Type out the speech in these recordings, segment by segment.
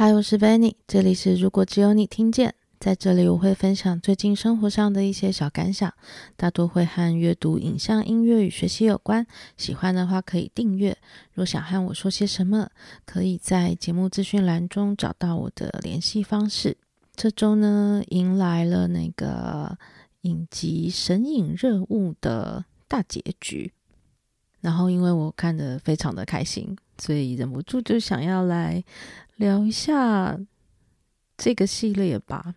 嗨，我是 Benny，这里是如果只有你听见。在这里，我会分享最近生活上的一些小感想，大多会和阅读、影像、音乐与学习有关。喜欢的话可以订阅。若想和我说些什么，可以在节目资讯栏中找到我的联系方式。这周呢，迎来了那个影集《神隐任务》的大结局，然后因为我看得非常的开心，所以忍不住就想要来聊一下这个系列吧。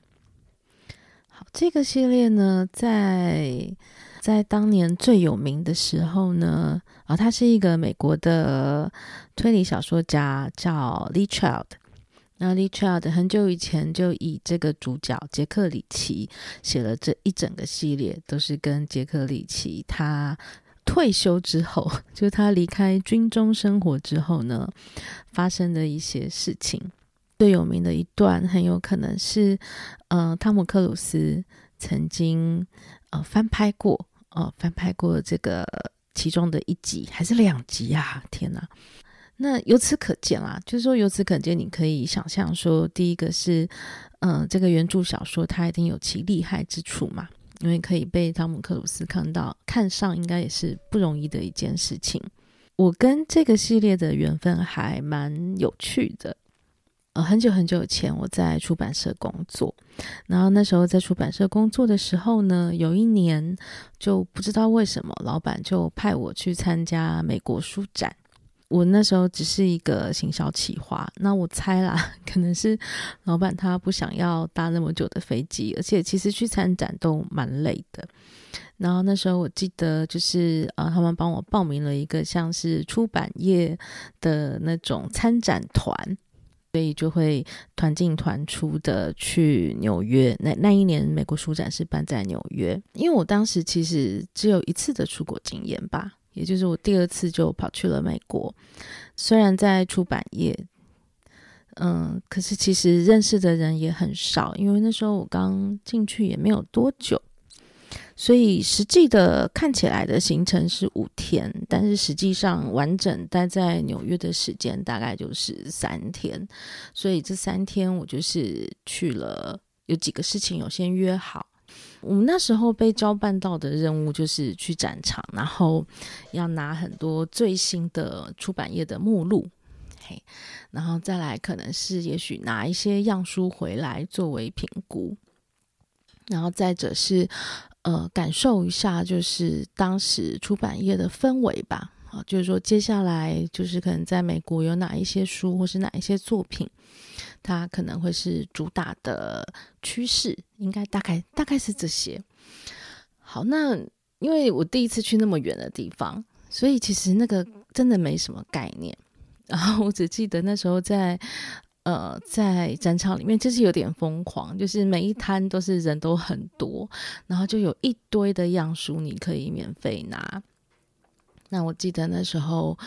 好这个系列呢，在在当年最有名的时候呢，啊，他是一个美国的推理小说家，叫 Lee Child。那 Lee Child 很久以前就以这个主角杰克里奇写了这一整个系列，都是跟杰克里奇他退休之后，就是他离开军中生活之后呢，发生的一些事情。最有名的一段很有可能是，呃，汤姆克鲁斯曾经呃翻拍过，呃翻拍过这个其中的一集还是两集啊？天哪！那由此可见啦，就是说由此可见，你可以想象说，第一个是，呃，这个原著小说它一定有其厉害之处嘛，因为可以被汤姆克鲁斯看到看上，应该也是不容易的一件事情。我跟这个系列的缘分还蛮有趣的。呃，很久很久以前，我在出版社工作，然后那时候在出版社工作的时候呢，有一年就不知道为什么，老板就派我去参加美国书展。我那时候只是一个行销企划，那我猜啦，可能是老板他不想要搭那么久的飞机，而且其实去参展都蛮累的。然后那时候我记得就是呃，他们帮我报名了一个像是出版业的那种参展团。所以就会团进团出的去纽约。那那一年美国书展是办在纽约，因为我当时其实只有一次的出国经验吧，也就是我第二次就跑去了美国。虽然在出版业，嗯，可是其实认识的人也很少，因为那时候我刚进去也没有多久。所以实际的看起来的行程是五天，但是实际上完整待在纽约的时间大概就是三天。所以这三天我就是去了，有几个事情有先约好。我们那时候被交办到的任务就是去展场，然后要拿很多最新的出版业的目录，嘿，然后再来可能是也许拿一些样书回来作为评估，然后再者是。呃，感受一下就是当时出版业的氛围吧。啊，就是说接下来就是可能在美国有哪一些书或是哪一些作品，它可能会是主打的趋势，应该大概大概是这些。好，那因为我第一次去那么远的地方，所以其实那个真的没什么概念。然后我只记得那时候在。呃，在展场里面就是有点疯狂，就是每一摊都是人都很多，然后就有一堆的样书你可以免费拿。那我记得那时候，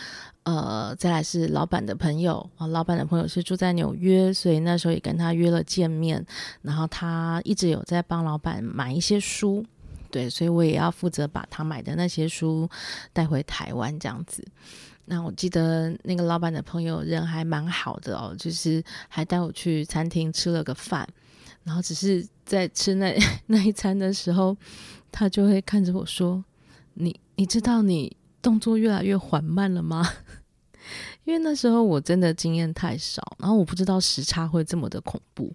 呃，再来是老板的朋友啊，老板的朋友是住在纽约，所以那时候也跟他约了见面，然后他一直有在帮老板买一些书，对，所以我也要负责把他买的那些书带回台湾这样子。那我记得那个老板的朋友人还蛮好的哦，就是还带我去餐厅吃了个饭，然后只是在吃那 那一餐的时候，他就会看着我说：“你你知道你动作越来越缓慢了吗？” 因为那时候我真的经验太少，然后我不知道时差会这么的恐怖，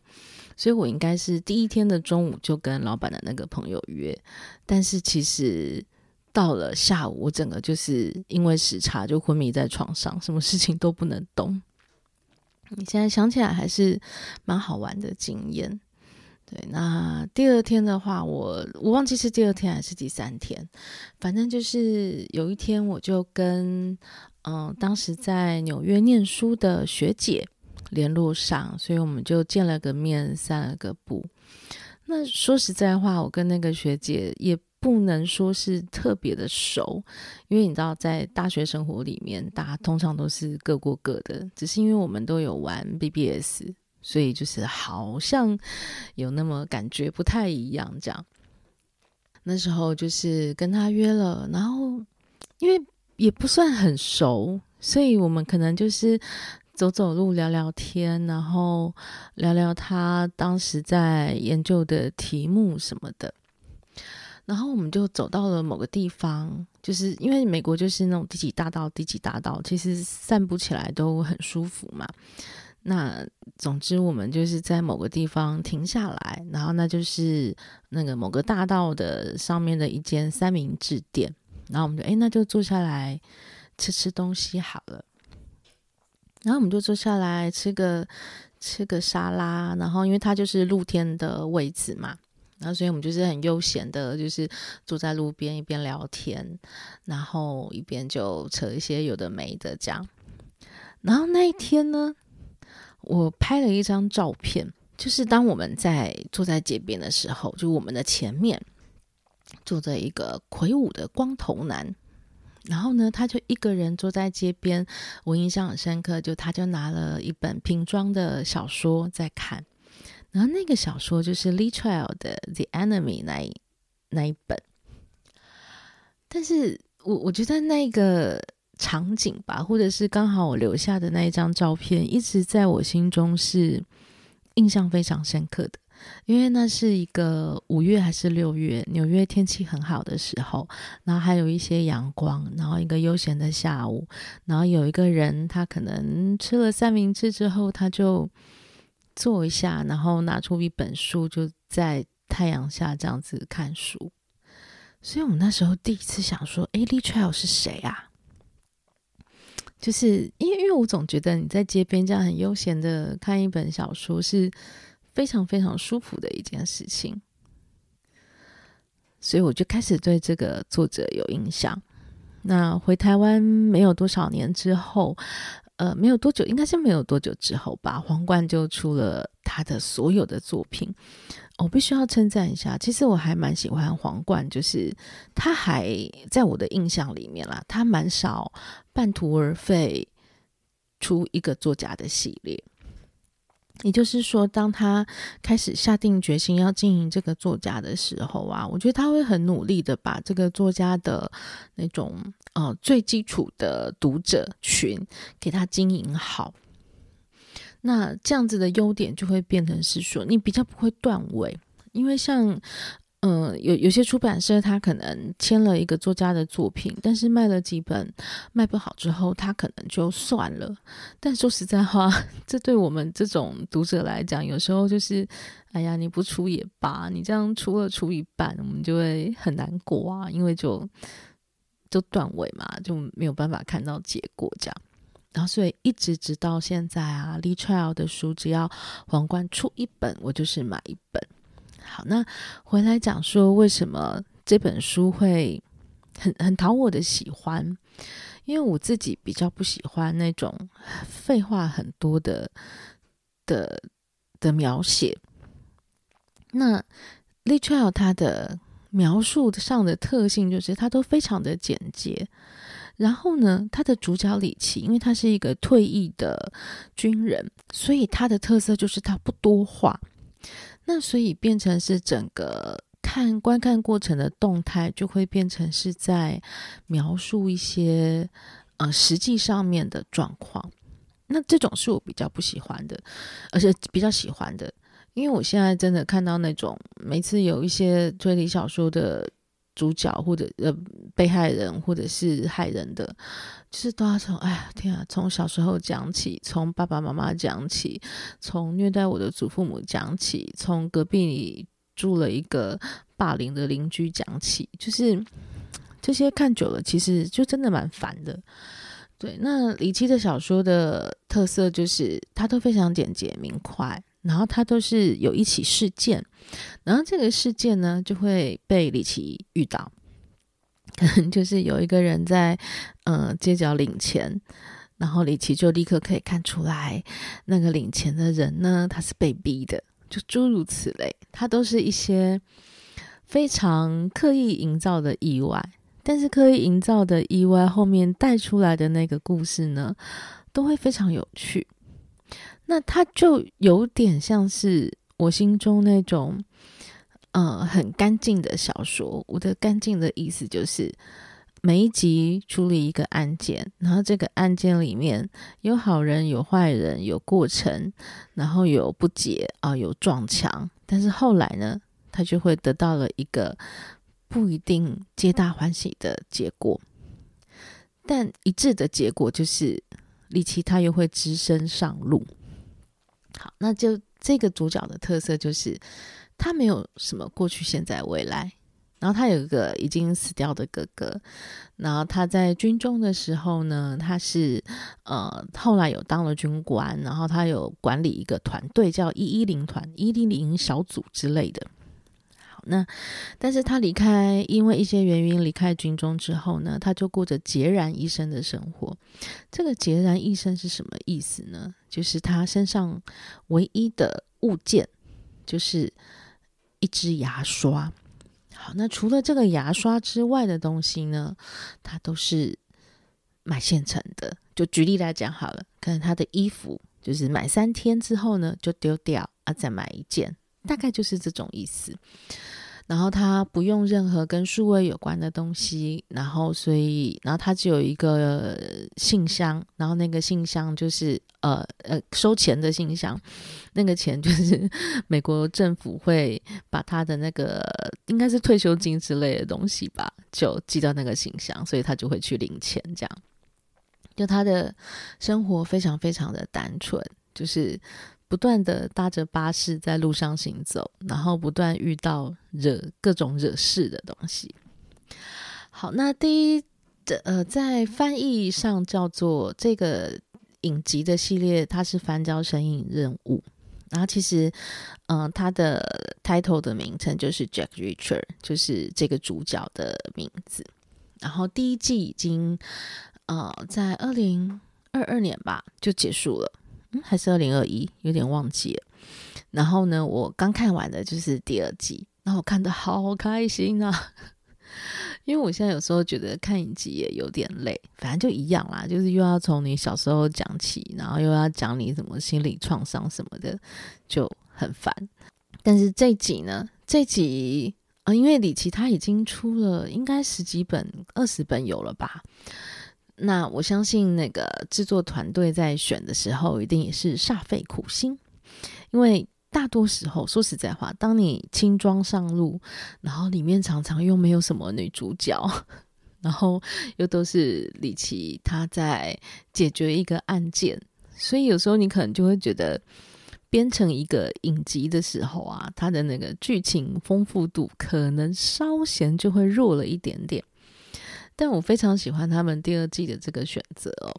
所以我应该是第一天的中午就跟老板的那个朋友约，但是其实。到了下午，我整个就是因为时差就昏迷在床上，什么事情都不能动。你现在想起来还是蛮好玩的经验。对，那第二天的话，我我忘记是第二天还是第三天，反正就是有一天我就跟嗯、当时在纽约念书的学姐联络上，所以我们就见了个面，散了个步。那说实在话，我跟那个学姐也。不能说是特别的熟，因为你知道，在大学生活里面，大家通常都是各过各的。只是因为我们都有玩 BBS，所以就是好像有那么感觉不太一样。这样，那时候就是跟他约了，然后因为也不算很熟，所以我们可能就是走走路、聊聊天，然后聊聊他当时在研究的题目什么的。然后我们就走到了某个地方，就是因为美国就是那种低级大道，低级大道其实散步起来都很舒服嘛。那总之，我们就是在某个地方停下来，然后那就是那个某个大道的上面的一间三明治店。然后我们就哎，那就坐下来吃吃东西好了。然后我们就坐下来吃个吃个沙拉，然后因为它就是露天的位置嘛。然后，所以我们就是很悠闲的，就是坐在路边一边聊天，然后一边就扯一些有的没的这样。然后那一天呢，我拍了一张照片，就是当我们在坐在街边的时候，就我们的前面坐着一个魁梧的光头男，然后呢，他就一个人坐在街边，我印象很深刻，就他就拿了一本平装的小说在看。然后那个小说就是 Lee Child 的《The Enemy》那一那一本，但是我我觉得那个场景吧，或者是刚好我留下的那一张照片，一直在我心中是印象非常深刻的。因为那是一个五月还是六月，纽约天气很好的时候，然后还有一些阳光，然后一个悠闲的下午，然后有一个人他可能吃了三明治之后，他就。坐一下，然后拿出一本书，就在太阳下这样子看书。所以，我们那时候第一次想说：“诶，Lee Child 是谁啊？”就是因为，因为我总觉得你在街边这样很悠闲的看一本小说，是非常非常舒服的一件事情。所以，我就开始对这个作者有印象。那回台湾没有多少年之后。呃，没有多久，应该是没有多久之后吧，皇冠就出了他的所有的作品。我必须要称赞一下，其实我还蛮喜欢皇冠，就是他还在我的印象里面啦，他蛮少半途而废出一个作家的系列。也就是说，当他开始下定决心要经营这个作家的时候啊，我觉得他会很努力的把这个作家的那种呃最基础的读者群给他经营好。那这样子的优点就会变成是说，你比较不会断尾，因为像。嗯，有有些出版社他可能签了一个作家的作品，但是卖了几本卖不好之后，他可能就算了。但说实在话，这对我们这种读者来讲，有时候就是，哎呀，你不出也罢，你这样出了出一半，我们就会很难过啊，因为就就断尾嘛，就没有办法看到结果这样。然后所以一直直到现在啊，Lee Child 的书只要皇冠出一本，我就是买一本。好，那回来讲说，为什么这本书会很很讨我的喜欢？因为我自己比较不喜欢那种废话很多的的的描写。那 leech 他的描述上的特性就是，他都非常的简洁。然后呢，他的主角李奇，因为他是一个退役的军人，所以他的特色就是他不多话。那所以变成是整个看观看过程的动态，就会变成是在描述一些呃实际上面的状况。那这种是我比较不喜欢的，而且比较喜欢的，因为我现在真的看到那种每次有一些推理小说的。主角或者呃被害人或者是害人的，就是都要从哎呀天啊，从小时候讲起，从爸爸妈妈讲起，从虐待我的祖父母讲起，从隔壁里住了一个霸凌的邻居讲起，就是这些看久了，其实就真的蛮烦的。对，那李七的小说的特色就是它都非常简洁明快。然后他都是有一起事件，然后这个事件呢就会被李奇遇到，可能就是有一个人在呃街角领钱，然后李奇就立刻可以看出来那个领钱的人呢他是被逼的，就诸如此类，他都是一些非常刻意营造的意外，但是刻意营造的意外后面带出来的那个故事呢都会非常有趣。那他就有点像是我心中那种，呃，很干净的小说。我的干净的意思就是，每一集处理一个案件，然后这个案件里面有好人有坏人，有过程，然后有不解啊，有撞墙，但是后来呢，他就会得到了一个不一定皆大欢喜的结果，但一致的结果就是李奇他又会只身上路。好，那就这个主角的特色就是他没有什么过去、现在、未来。然后他有一个已经死掉的哥哥，然后他在军中的时候呢，他是呃后来有当了军官，然后他有管理一个团队叫一一零团、一零零小组之类的。那但是他离开，因为一些原因离开军中之后呢，他就过着孑然一身的生活。这个孑然一身是什么意思呢？就是他身上唯一的物件就是一支牙刷。好，那除了这个牙刷之外的东西呢，它都是买现成的。就举例来讲好了，可能他的衣服就是买三天之后呢就丢掉啊，再买一件，大概就是这种意思。然后他不用任何跟数位有关的东西，然后所以，然后他只有一个信箱，然后那个信箱就是呃呃收钱的信箱，那个钱就是 美国政府会把他的那个应该是退休金之类的东西吧，就寄到那个信箱，所以他就会去领钱，这样，就他的生活非常非常的单纯，就是。不断的搭着巴士在路上行走，然后不断遇到惹各种惹事的东西。好，那第一的呃，在翻译上叫做这个影集的系列，它是翻叫《神隐任务》，然后其实嗯、呃，它的 title 的名称就是 Jack Reacher，就是这个主角的名字。然后第一季已经呃在二零二二年吧就结束了。嗯，还是二零二一，有点忘记了。然后呢，我刚看完的就是第二季，然后我看得好开心啊！因为我现在有时候觉得看影集也有点累，反正就一样啦，就是又要从你小时候讲起，然后又要讲你什么心理创伤什么的，就很烦。但是这集呢，这集啊，因为李奇他已经出了应该十几本、二十本有了吧。那我相信那个制作团队在选的时候，一定也是煞费苦心，因为大多时候说实在话，当你轻装上路，然后里面常常又没有什么女主角，然后又都是李奇他在解决一个案件，所以有时候你可能就会觉得编成一个影集的时候啊，它的那个剧情丰富度可能稍嫌就会弱了一点点。但我非常喜欢他们第二季的这个选择哦。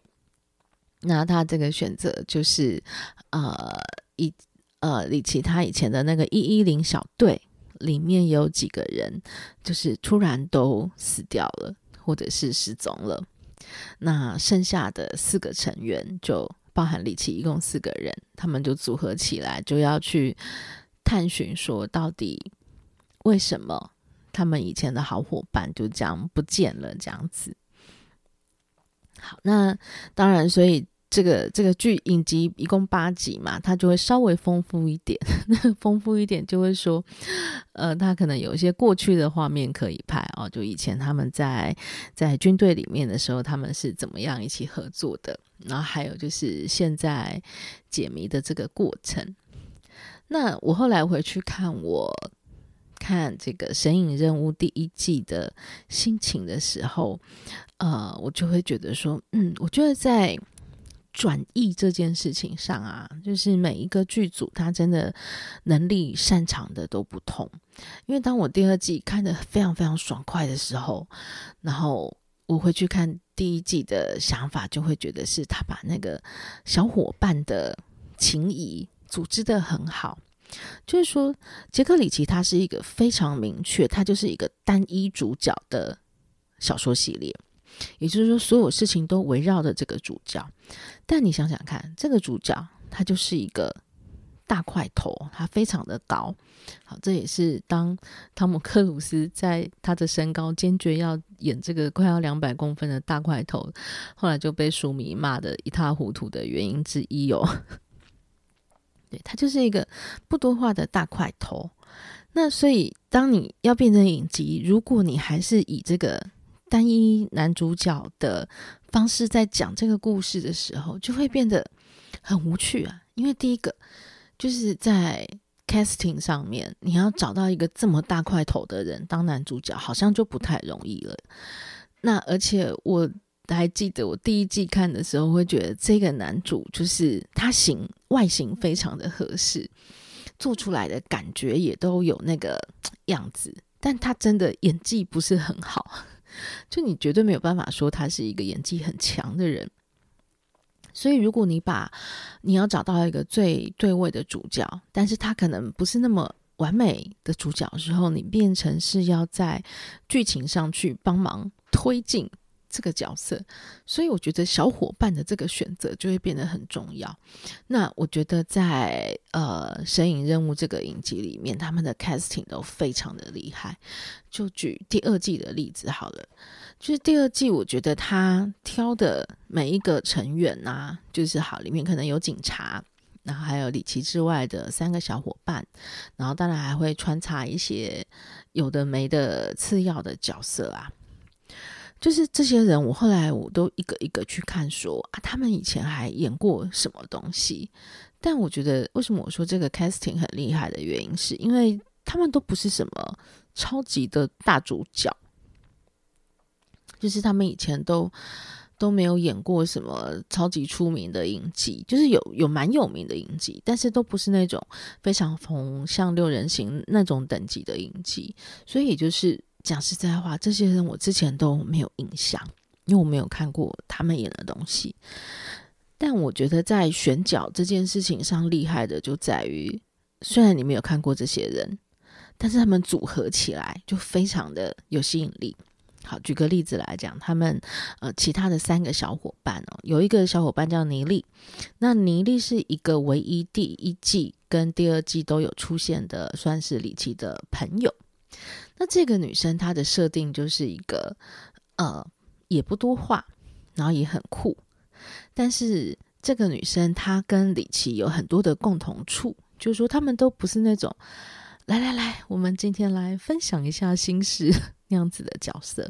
那他这个选择就是，呃，以呃李奇他以前的那个一一零小队里面有几个人，就是突然都死掉了，或者是失踪了。那剩下的四个成员，就包含李奇，一共四个人，他们就组合起来，就要去探寻说到底为什么。他们以前的好伙伴就这样不见了，这样子。好，那当然，所以这个这个剧影集一共八集嘛，它就会稍微丰富一点。那 丰富一点就会说，呃，他可能有一些过去的画面可以拍哦，就以前他们在在军队里面的时候，他们是怎么样一起合作的。然后还有就是现在解谜的这个过程。那我后来回去看我。看这个《神隐任务》第一季的心情的时候，呃，我就会觉得说，嗯，我觉得在转译这件事情上啊，就是每一个剧组他真的能力擅长的都不同。因为当我第二季看得非常非常爽快的时候，然后我会去看第一季的想法，就会觉得是他把那个小伙伴的情谊组织的很好。就是说，杰克里奇他是一个非常明确，他就是一个单一主角的小说系列，也就是说，所有事情都围绕着这个主角。但你想想看，这个主角他就是一个大块头，他非常的高。好，这也是当汤姆克鲁斯在他的身高坚决要演这个快要两百公分的大块头，后来就被书迷骂得一塌糊涂的原因之一哦。对，他就是一个不多话的大块头。那所以，当你要变成影集，如果你还是以这个单一男主角的方式在讲这个故事的时候，就会变得很无趣啊。因为第一个就是在 casting 上面，你要找到一个这么大块头的人当男主角，好像就不太容易了。那而且我还记得我第一季看的时候，会觉得这个男主就是他型外形非常的合适，做出来的感觉也都有那个样子，但他真的演技不是很好。就你绝对没有办法说他是一个演技很强的人，所以如果你把你要找到一个最对位的主角，但是他可能不是那么完美的主角的时候，你变成是要在剧情上去帮忙推进。这个角色，所以我觉得小伙伴的这个选择就会变得很重要。那我觉得在呃《神隐任务》这个影集里面，他们的 casting 都非常的厉害。就举第二季的例子好了，就是第二季，我觉得他挑的每一个成员啊，就是好，里面可能有警察，然后还有里奇之外的三个小伙伴，然后当然还会穿插一些有的没的次要的角色啊。就是这些人，我后来我都一个一个去看说，啊，他们以前还演过什么东西？但我觉得，为什么我说这个 casting 很厉害的原因，是因为他们都不是什么超级的大主角，就是他们以前都都没有演过什么超级出名的影集，就是有有蛮有名的影集，但是都不是那种非常红像六人行那种等级的影集，所以就是。讲实在话，这些人我之前都没有印象，因为我没有看过他们演的东西。但我觉得在选角这件事情上厉害的就在于，虽然你没有看过这些人，但是他们组合起来就非常的有吸引力。好，举个例子来讲，他们呃其他的三个小伙伴哦，有一个小伙伴叫妮莉，那妮莉是一个唯一第一季跟第二季都有出现的，算是李奇的朋友。那这个女生她的设定就是一个，呃，也不多话，然后也很酷。但是这个女生她跟李奇有很多的共同处，就是说他们都不是那种来来来，我们今天来分享一下心事那样子的角色。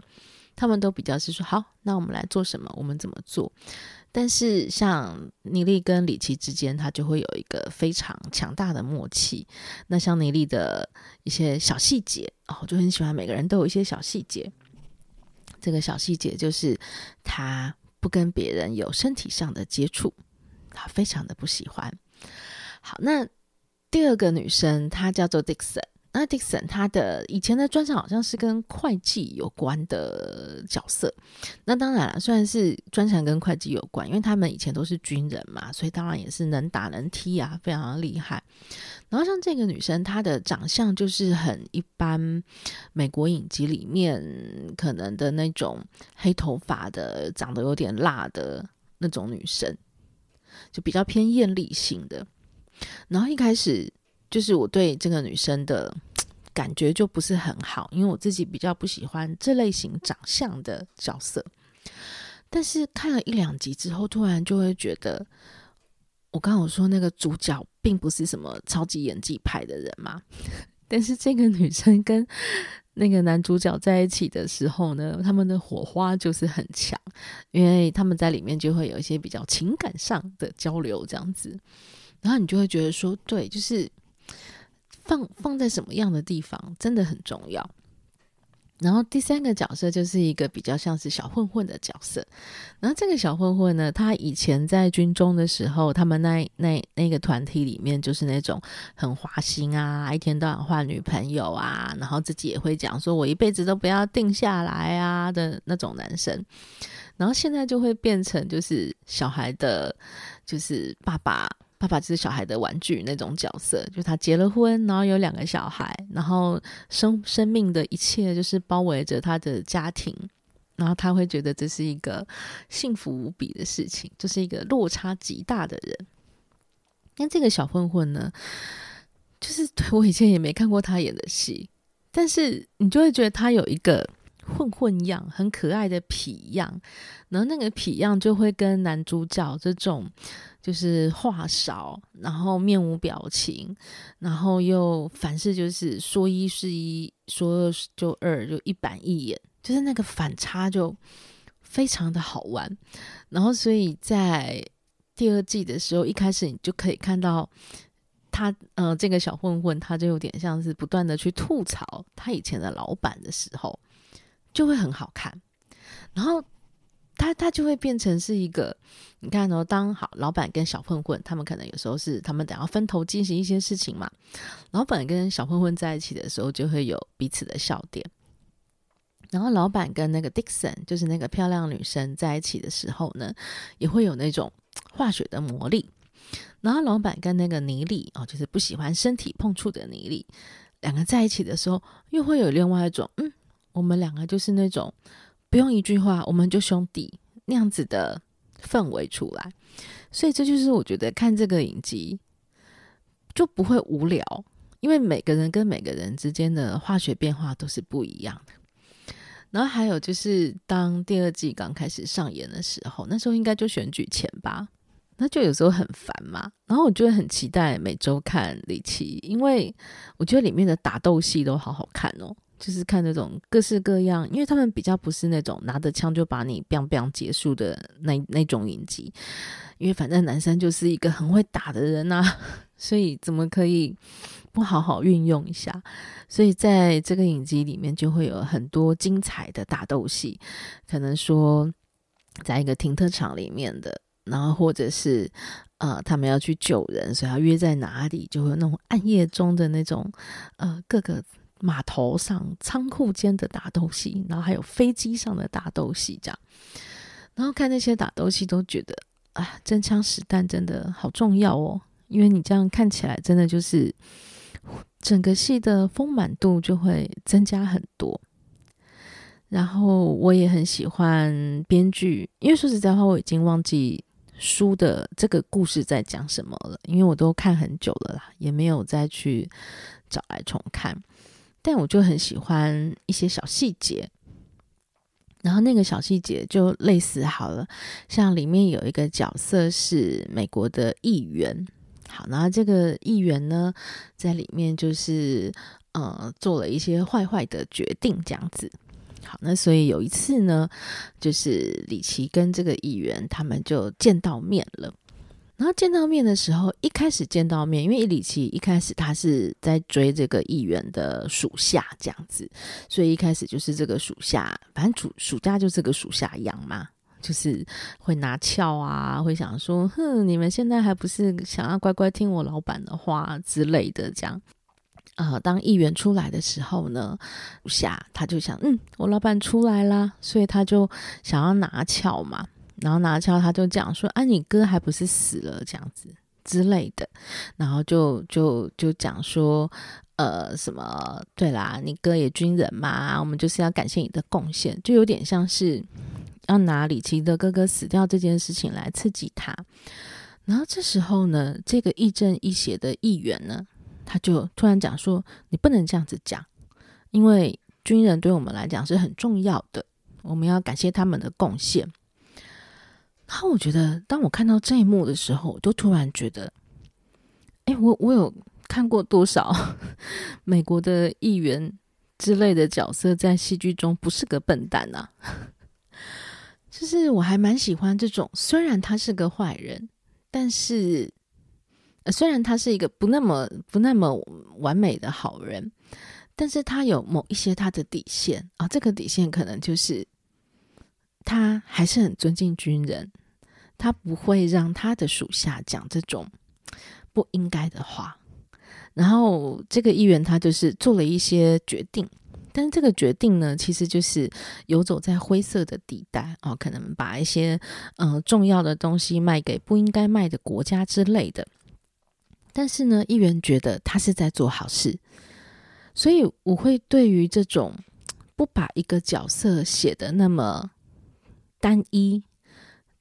他们都比较是说好，那我们来做什么，我们怎么做。但是像妮莉跟李奇之间，他就会有一个非常强大的默契。那像妮莉的一些小细节我就很喜欢，每个人都有一些小细节。这个小细节就是他不跟别人有身体上的接触，他非常的不喜欢。好，那第二个女生她叫做 Dixon。那 Dixon 他的以前的专长好像是跟会计有关的角色。那当然了，虽然是专长跟会计有关，因为他们以前都是军人嘛，所以当然也是能打能踢啊，非常厉害。然后像这个女生，她的长相就是很一般，美国影集里面可能的那种黑头发的，长得有点辣的那种女生，就比较偏艳丽型的。然后一开始。就是我对这个女生的感觉就不是很好，因为我自己比较不喜欢这类型长相的角色。但是看了一两集之后，突然就会觉得，我刚刚我说那个主角并不是什么超级演技派的人嘛。但是这个女生跟那个男主角在一起的时候呢，他们的火花就是很强，因为他们在里面就会有一些比较情感上的交流，这样子，然后你就会觉得说，对，就是。放放在什么样的地方真的很重要。然后第三个角色就是一个比较像是小混混的角色。然后这个小混混呢，他以前在军中的时候，他们那那那个团体里面就是那种很花心啊，一天到晚换女朋友啊，然后自己也会讲说我一辈子都不要定下来啊的那种男生。然后现在就会变成就是小孩的，就是爸爸。爸爸就是小孩的玩具那种角色，就他结了婚，然后有两个小孩，然后生生命的一切就是包围着他的家庭，然后他会觉得这是一个幸福无比的事情，就是一个落差极大的人。那这个小混混呢，就是对我以前也没看过他演的戏，但是你就会觉得他有一个混混样，很可爱的痞样，然后那个痞样就会跟男主角这种。就是话少，然后面无表情，然后又凡事就是说一是一，说二就二，就一板一眼就是那个反差就非常的好玩。然后，所以在第二季的时候，一开始你就可以看到他，呃，这个小混混，他就有点像是不断的去吐槽他以前的老板的时候，就会很好看。然后。他他就会变成是一个，你看哦，当好老板跟小混混，他们可能有时候是他们等要分头进行一些事情嘛。老板跟小混混在一起的时候，就会有彼此的笑点。然后老板跟那个 Dixon，就是那个漂亮女生在一起的时候呢，也会有那种化学的魔力。然后老板跟那个妮丽哦，就是不喜欢身体碰触的妮丽，两个在一起的时候，又会有另外一种，嗯，我们两个就是那种。不用一句话，我们就兄弟那样子的氛围出来，所以这就是我觉得看这个影集就不会无聊，因为每个人跟每个人之间的化学变化都是不一样的。然后还有就是，当第二季刚开始上演的时候，那时候应该就选举前吧，那就有时候很烦嘛。然后我就会很期待每周看李奇，因为我觉得里面的打斗戏都好好看哦。就是看那种各式各样，因为他们比较不是那种拿着枪就把你 biang bang” 结束的那那种影集，因为反正男生就是一个很会打的人呐，所以怎么可以不好好运用一下？所以在这个影集里面就会有很多精彩的打斗戏，可能说在一个停车场里面的，然后或者是呃他们要去救人，所以要约在哪里，就会有那种暗夜中的那种呃各个。码头上、仓库间的打斗戏，然后还有飞机上的打斗戏，这样，然后看那些打斗戏都觉得啊，真枪实弹真的好重要哦，因为你这样看起来真的就是整个戏的丰满度就会增加很多。然后我也很喜欢编剧，因为说实在话，我已经忘记书的这个故事在讲什么了，因为我都看很久了啦，也没有再去找来重看。但我就很喜欢一些小细节，然后那个小细节就类似好了，像里面有一个角色是美国的议员，好，然后这个议员呢，在里面就是呃做了一些坏坏的决定，这样子，好，那所以有一次呢，就是李奇跟这个议员他们就见到面了。然后见到面的时候，一开始见到面，因为李奇一开始他是在追这个议员的属下这样子，所以一开始就是这个属下，反正主属下就是个属下养嘛，就是会拿翘啊，会想说，哼，你们现在还不是想要乖乖听我老板的话之类的这样。呃，当议员出来的时候呢，属下他就想，嗯，我老板出来啦，所以他就想要拿翘嘛。然后拿枪，他就讲说：“啊，你哥还不是死了这样子之类的。”然后就就就讲说：“呃，什么？对啦，你哥也军人嘛，我们就是要感谢你的贡献，就有点像是要拿李奇的哥哥死掉这件事情来刺激他。”然后这时候呢，这个亦正亦邪的议员呢，他就突然讲说：“你不能这样子讲，因为军人对我们来讲是很重要的，我们要感谢他们的贡献。”然后我觉得，当我看到这一幕的时候，我就突然觉得，哎，我我有看过多少 美国的议员之类的角色在戏剧中不是个笨蛋啊？就是我还蛮喜欢这种，虽然他是个坏人，但是，虽然他是一个不那么不那么完美的好人，但是他有某一些他的底线啊，这个底线可能就是他还是很尊敬军人。他不会让他的属下讲这种不应该的话，然后这个议员他就是做了一些决定，但是这个决定呢，其实就是游走在灰色的地带哦，可能把一些呃重要的东西卖给不应该卖的国家之类的。但是呢，议员觉得他是在做好事，所以我会对于这种不把一个角色写的那么单一。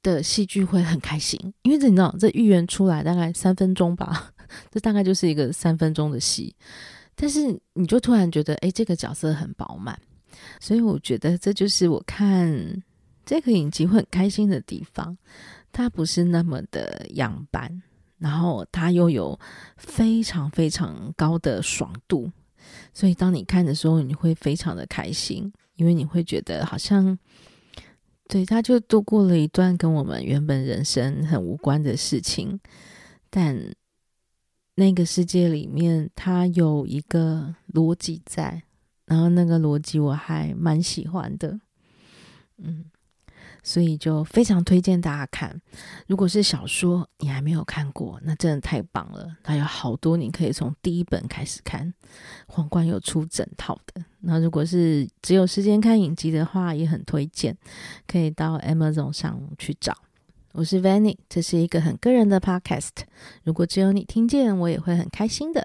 的戏剧会很开心，因为这你知道，这预言出来大概三分钟吧，这大概就是一个三分钟的戏，但是你就突然觉得，哎，这个角色很饱满，所以我觉得这就是我看这个影集会很开心的地方，它不是那么的样板，然后它又有非常非常高的爽度，所以当你看的时候，你会非常的开心，因为你会觉得好像，对，他就度过了一段跟我们原本人生很无关的事情，但那个世界里面，他有一个逻辑在，然后那个逻辑我还蛮喜欢的，嗯。所以就非常推荐大家看。如果是小说，你还没有看过，那真的太棒了。它有好多你可以从第一本开始看，皇冠有出整套的。那如果是只有时间看影集的话，也很推荐，可以到 Amazon 上去找。我是 Vanny，这是一个很个人的 Podcast。如果只有你听见，我也会很开心的。